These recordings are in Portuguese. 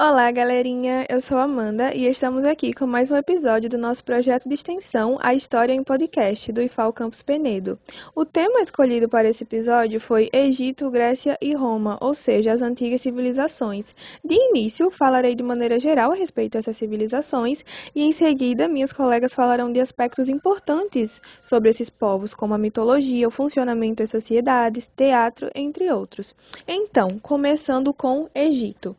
Olá, galerinha! Eu sou Amanda e estamos aqui com mais um episódio do nosso projeto de extensão A História em Podcast, do IFAL Campus Penedo. O tema escolhido para esse episódio foi Egito, Grécia e Roma, ou seja, as antigas civilizações. De início, falarei de maneira geral a respeito dessas civilizações e, em seguida, minhas colegas falarão de aspectos importantes sobre esses povos, como a mitologia, o funcionamento das sociedades, teatro, entre outros. Então, começando com Egito.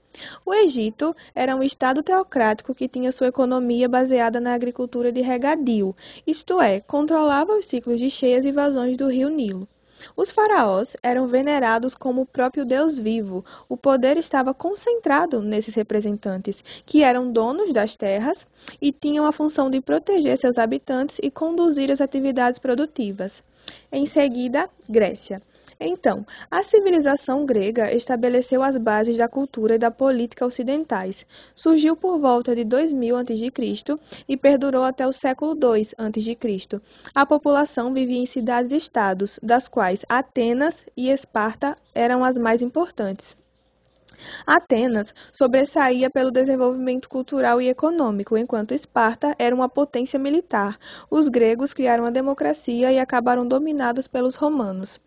O Egito era um estado teocrático que tinha sua economia baseada na agricultura de regadio, isto é, controlava os ciclos de cheias e vazões do rio Nilo. Os faraós eram venerados como o próprio Deus vivo. O poder estava concentrado nesses representantes, que eram donos das terras e tinham a função de proteger seus habitantes e conduzir as atividades produtivas. Em seguida, Grécia. Então, a civilização grega estabeleceu as bases da cultura e da política ocidentais. Surgiu por volta de 2000 a.C. e perdurou até o século II a.C. A população vivia em cidades-estados, das quais Atenas e Esparta eram as mais importantes. Atenas sobressaía pelo desenvolvimento cultural e econômico, enquanto Esparta era uma potência militar. Os gregos criaram a democracia e acabaram dominados pelos romanos.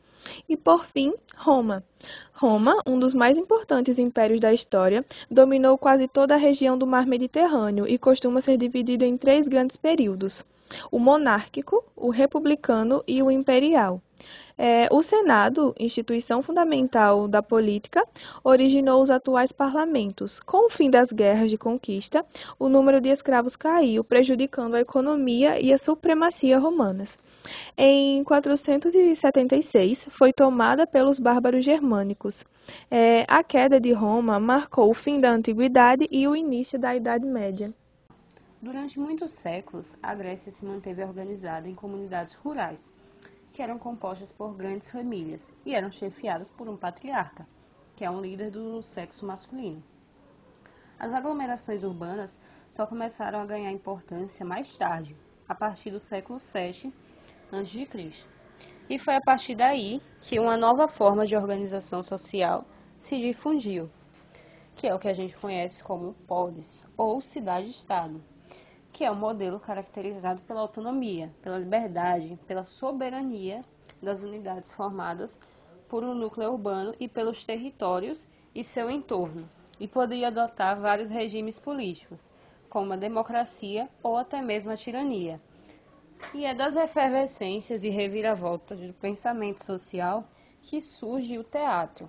E por fim, Roma. Roma, um dos mais importantes impérios da história, dominou quase toda a região do Mar Mediterrâneo e costuma ser dividido em três grandes períodos: o monárquico, o republicano e o imperial. É, o Senado, instituição fundamental da política, originou os atuais parlamentos. Com o fim das guerras de conquista, o número de escravos caiu, prejudicando a economia e a supremacia romanas. Em 476, foi tomada pelos bárbaros germânicos. É, a queda de Roma marcou o fim da antiguidade e o início da Idade Média. Durante muitos séculos, a Grécia se manteve organizada em comunidades rurais, que eram compostas por grandes famílias e eram chefiadas por um patriarca, que é um líder do sexo masculino. As aglomerações urbanas só começaram a ganhar importância mais tarde, a partir do século VII a.C. E foi a partir daí que uma nova forma de organização social se difundiu, que é o que a gente conhece como polis ou cidade-estado, que é um modelo caracterizado pela autonomia, pela liberdade, pela soberania das unidades formadas por um núcleo urbano e pelos territórios e seu entorno, e poderia adotar vários regimes políticos, como a democracia ou até mesmo a tirania e é das efervescências e reviravoltas do pensamento social que surge o teatro.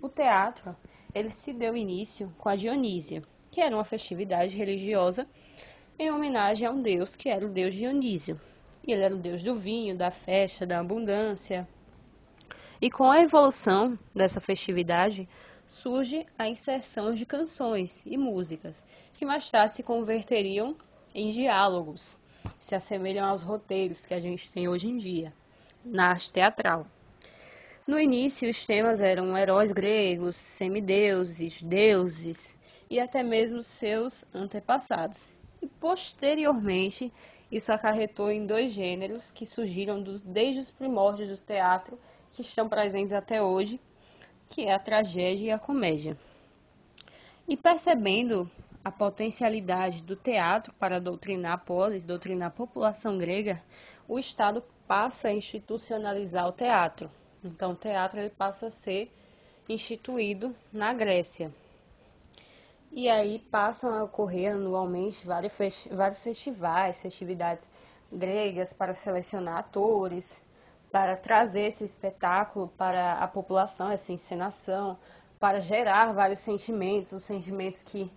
O teatro, ele se deu início com a Dionísia, que era uma festividade religiosa em homenagem a um deus que era o deus Dionísio. E ele era o deus do vinho, da festa, da abundância. E com a evolução dessa festividade, surge a inserção de canções e músicas, que mais tarde se converteriam em diálogos se assemelham aos roteiros que a gente tem hoje em dia na arte teatral. No início, os temas eram heróis gregos, semideuses, deuses e até mesmo seus antepassados. E posteriormente, isso acarretou em dois gêneros que surgiram dos, desde os primórdios do teatro, que estão presentes até hoje, que é a tragédia e a comédia. E percebendo a potencialidade do teatro para doutrinar a polis, doutrinar a população grega, o Estado passa a institucionalizar o teatro. Então, o teatro ele passa a ser instituído na Grécia. E aí passam a ocorrer anualmente vários, festivais, festividades gregas para selecionar atores, para trazer esse espetáculo para a população, essa encenação, para gerar vários sentimentos, os sentimentos que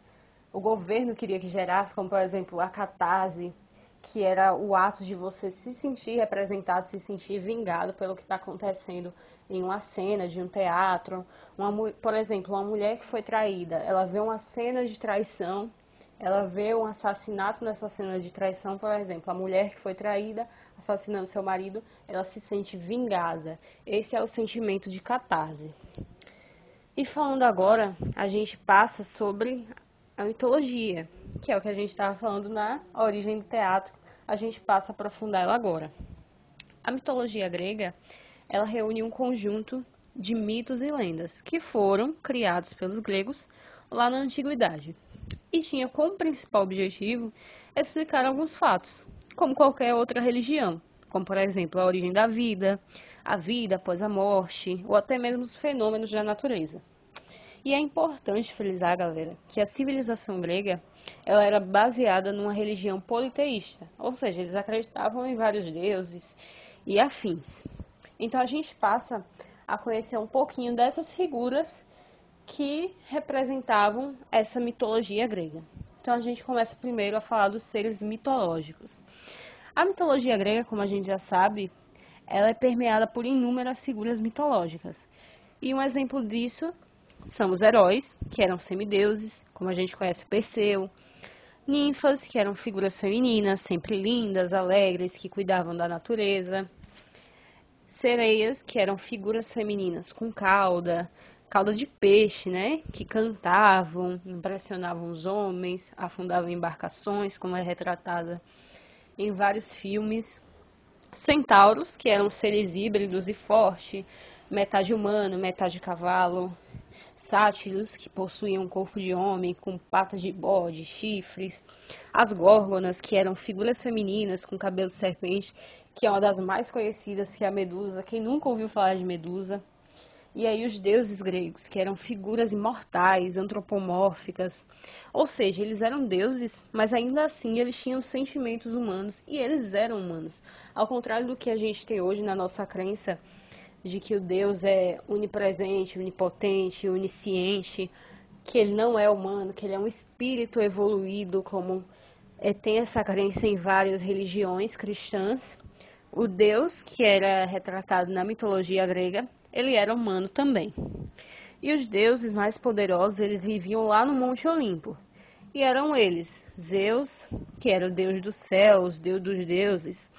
o governo queria que gerasse, como por exemplo a catarse, que era o ato de você se sentir representado, se sentir vingado pelo que está acontecendo em uma cena de um teatro. Uma, por exemplo, uma mulher que foi traída, ela vê uma cena de traição, ela vê um assassinato nessa cena de traição, por exemplo, a mulher que foi traída, assassinando seu marido, ela se sente vingada. Esse é o sentimento de catarse. E falando agora, a gente passa sobre a mitologia, que é o que a gente estava falando na origem do teatro, a gente passa a aprofundar ela agora. A mitologia grega, ela reúne um conjunto de mitos e lendas que foram criados pelos gregos lá na antiguidade. E tinha como principal objetivo explicar alguns fatos, como qualquer outra religião, como por exemplo a origem da vida, a vida após a morte, ou até mesmo os fenômenos da natureza. E é importante frisar, galera, que a civilização grega ela era baseada numa religião politeísta, ou seja, eles acreditavam em vários deuses e afins. Então a gente passa a conhecer um pouquinho dessas figuras que representavam essa mitologia grega. Então a gente começa primeiro a falar dos seres mitológicos. A mitologia grega, como a gente já sabe, ela é permeada por inúmeras figuras mitológicas. E um exemplo disso são os heróis, que eram semideuses, como a gente conhece Perseu, ninfas, que eram figuras femininas, sempre lindas, alegres, que cuidavam da natureza, sereias, que eram figuras femininas com cauda, cauda de peixe, né? Que cantavam, impressionavam os homens, afundavam embarcações, como é retratada em vários filmes. Centauros, que eram seres híbridos e fortes, metade humano, metade cavalo. Sátiros, que possuíam um corpo de homem com patas de bode, chifres. As górgonas, que eram figuras femininas com cabelo de serpente que é uma das mais conhecidas, que é a Medusa. Quem nunca ouviu falar de Medusa? E aí os deuses gregos, que eram figuras imortais, antropomórficas, ou seja, eles eram deuses, mas ainda assim eles tinham sentimentos humanos e eles eram humanos. Ao contrário do que a gente tem hoje na nossa crença de que o Deus é onipresente, onipotente, onisciente, que ele não é humano, que ele é um espírito evoluído, como é, tem essa crença em várias religiões cristãs. O deus que era retratado na mitologia grega, ele era humano também. E os deuses mais poderosos, eles viviam lá no Monte Olimpo. E eram eles, Zeus, que era o deus dos céus, deus dos deuses,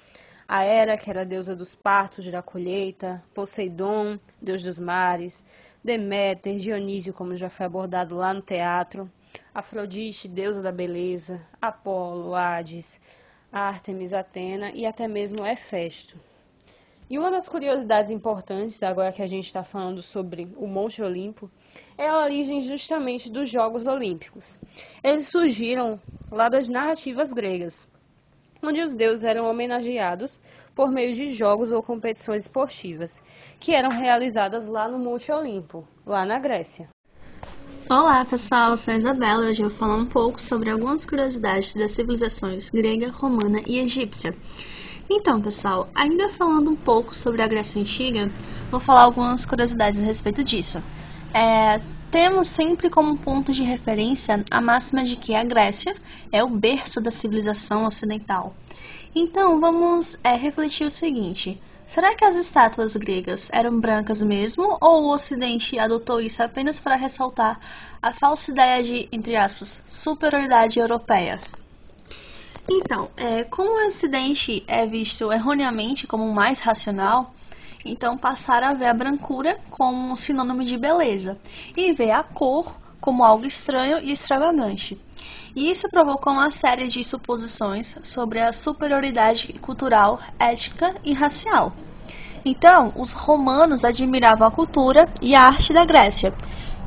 a Hera, que era deusa dos partos, da colheita, Poseidon, deus dos mares, Deméter, Dionísio, como já foi abordado lá no teatro, Afrodite, deusa da beleza, Apolo, Hades, Ártemis, Atena e até mesmo Hefesto. E uma das curiosidades importantes, agora que a gente está falando sobre o Monte Olimpo, é a origem justamente dos Jogos Olímpicos. Eles surgiram lá das narrativas gregas, onde os deuses eram homenageados por meio de jogos ou competições esportivas, que eram realizadas lá no Monte Olimpo, lá na Grécia. Olá pessoal, sou a Isabela e hoje eu vou falar um pouco sobre algumas curiosidades das civilizações grega, romana e egípcia. Então pessoal, ainda falando um pouco sobre a Grécia Antiga, vou falar algumas curiosidades a respeito disso. É, temos sempre como ponto de referência a máxima de que a Grécia é o berço da civilização ocidental. Então vamos é, refletir o seguinte. Será que as estátuas gregas eram brancas mesmo, ou o Ocidente adotou isso apenas para ressaltar a falsa ideia de, entre aspas, superioridade europeia? Então, é, como o Ocidente é visto erroneamente como mais racional, então passaram a ver a brancura como um sinônimo de beleza e ver a cor como algo estranho e extravagante. E isso provocou uma série de suposições sobre a superioridade cultural, étnica e racial. Então, os romanos admiravam a cultura e a arte da Grécia.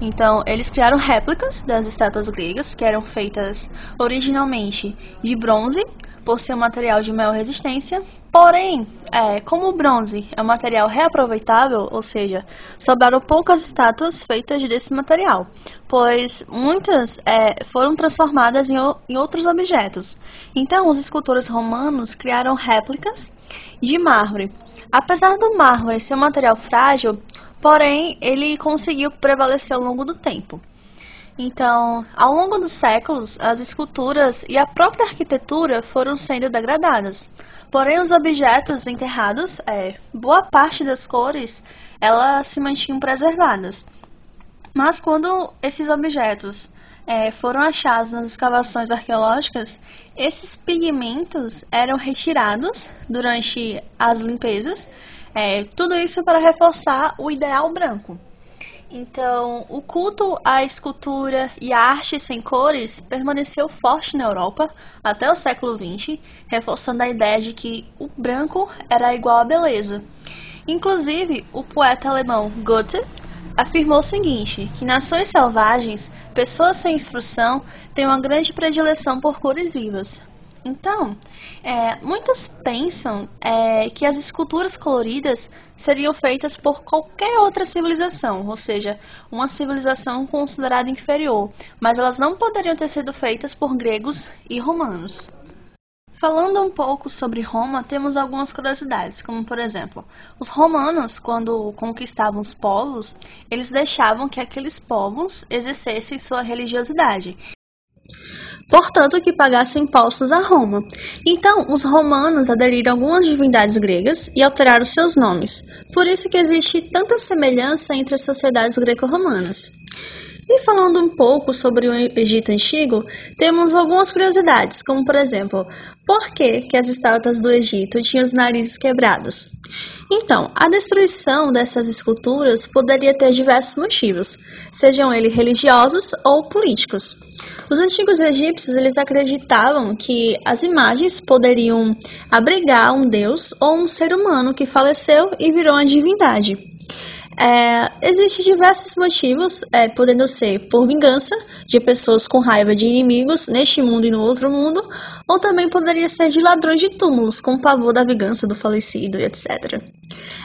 Então, eles criaram réplicas das estátuas gregas, que eram feitas originalmente de bronze, por ser um material de maior resistência. Porém, é, como o bronze é um material reaproveitável, ou seja, sobraram poucas estátuas feitas desse material, pois muitas é, foram transformadas em, em outros objetos. Então, os escultores romanos criaram réplicas de mármore. Apesar do mármore ser um material frágil, porém ele conseguiu prevalecer ao longo do tempo. Então, ao longo dos séculos, as esculturas e a própria arquitetura foram sendo degradadas. Porém, os objetos enterrados, é, boa parte das cores, elas se mantinham preservadas. Mas quando esses objetos é, foram achados nas escavações arqueológicas, esses pigmentos eram retirados durante as limpezas, é, tudo isso para reforçar o ideal branco. Então, o culto à escultura e à arte sem cores permaneceu forte na Europa até o século XX, reforçando a ideia de que o branco era igual à beleza. Inclusive, o poeta alemão Goethe afirmou o seguinte, que nações selvagens pessoas sem instrução têm uma grande predileção por cores vivas. Então, é, muitos pensam é, que as esculturas coloridas seriam feitas por qualquer outra civilização, ou seja, uma civilização considerada inferior, mas elas não poderiam ter sido feitas por gregos e romanos. Falando um pouco sobre Roma, temos algumas curiosidades, como por exemplo, os romanos, quando conquistavam os povos, eles deixavam que aqueles povos exercessem sua religiosidade portanto que pagassem impostos a Roma. Então, os romanos aderiram a algumas divindades gregas e alteraram seus nomes. Por isso que existe tanta semelhança entre as sociedades greco-romanas. E falando um pouco sobre o Egito Antigo, temos algumas curiosidades, como por exemplo, por que, que as estátuas do Egito tinham os narizes quebrados? Então, a destruição dessas esculturas poderia ter diversos motivos, sejam eles religiosos ou políticos. Os antigos egípcios eles acreditavam que as imagens poderiam abrigar um deus ou um ser humano que faleceu e virou uma divindade. É, Existem diversos motivos, é, podendo ser por vingança de pessoas com raiva de inimigos neste mundo e no outro mundo, ou também poderia ser de ladrões de túmulos, com pavor da vingança do falecido etc.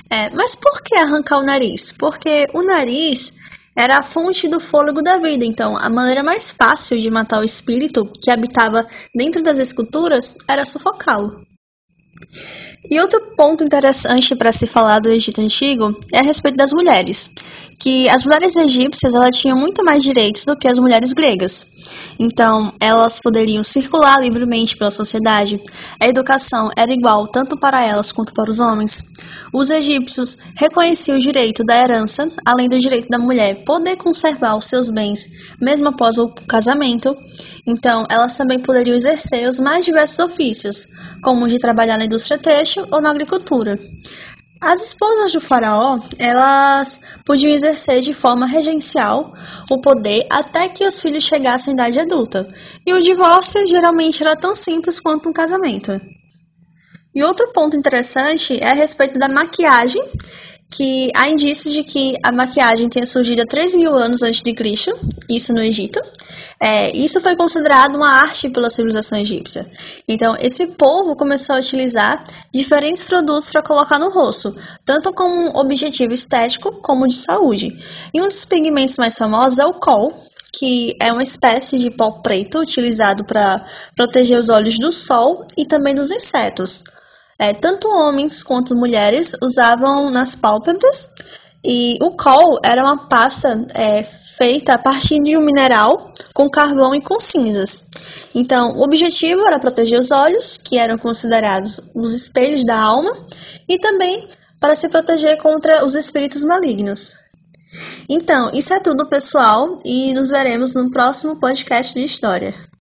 É, mas por que arrancar o nariz? Porque o nariz era a fonte do fôlego da vida, então a maneira mais fácil de matar o espírito que habitava dentro das esculturas era sufocá-lo. E outro ponto interessante para se falar do Egito Antigo é a respeito das mulheres, que as mulheres egípcias elas tinham muito mais direitos do que as mulheres gregas. Então, elas poderiam circular livremente pela sociedade, a educação era igual tanto para elas quanto para os homens. Os egípcios reconheciam o direito da herança, além do direito da mulher poder conservar os seus bens mesmo após o casamento. Então, elas também poderiam exercer os mais diversos ofícios, como o de trabalhar na indústria têxtil ou na agricultura. As esposas do faraó, elas podiam exercer de forma regencial o poder até que os filhos chegassem à idade adulta. E o divórcio geralmente era tão simples quanto um casamento. E outro ponto interessante é a respeito da maquiagem, que há indícios de que a maquiagem tenha surgido há 3 mil anos antes de Cristo, isso no Egito. É, isso foi considerado uma arte pela civilização egípcia. Então, esse povo começou a utilizar diferentes produtos para colocar no rosto, tanto como um objetivo estético como de saúde. E um dos pigmentos mais famosos é o col, que é uma espécie de pó preto utilizado para proteger os olhos do sol e também dos insetos. É, tanto homens quanto mulheres usavam nas pálpebras e o col era uma pasta é, feita a partir de um mineral com carvão e com cinzas. Então, o objetivo era proteger os olhos, que eram considerados os espelhos da alma, e também para se proteger contra os espíritos malignos. Então, isso é tudo, pessoal, e nos veremos no próximo podcast de história.